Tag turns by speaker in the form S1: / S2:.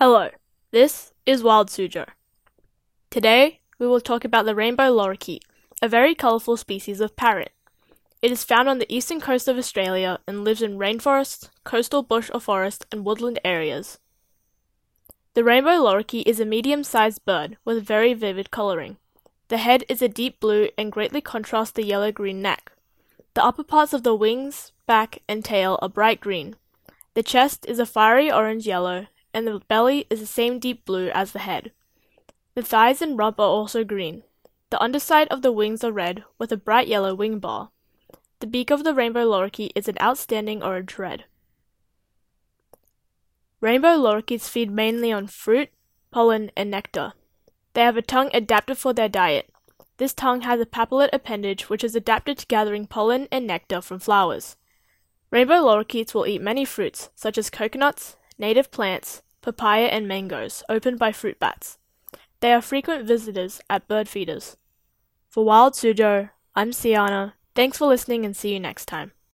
S1: Hello, this is Wild Sujo. Today, we will talk about the rainbow lorikeet, a very colourful species of parrot. It is found on the eastern coast of Australia and lives in rainforests, coastal bush or forest, and woodland areas. The rainbow lorikeet is a medium-sized bird with very vivid colouring. The head is a deep blue and greatly contrasts the yellow-green neck. The upper parts of the wings, back, and tail are bright green. The chest is a fiery orange-yellow and the belly is the same deep blue as the head. The thighs and rump are also green. The underside of the wings are red with a bright yellow wing bar. The beak of the rainbow lorikeet is an outstanding orange red. Rainbow lorikeets feed mainly on fruit, pollen, and nectar. They have a tongue adapted for their diet. This tongue has a papillate appendage which is adapted to gathering pollen and nectar from flowers. Rainbow lorikeets will eat many fruits, such as coconuts, native plants, papaya, and mangoes opened by fruit bats. They are frequent visitors at bird feeders. For Wild Suzhou, I'm Siana. Thanks for listening and see you next time.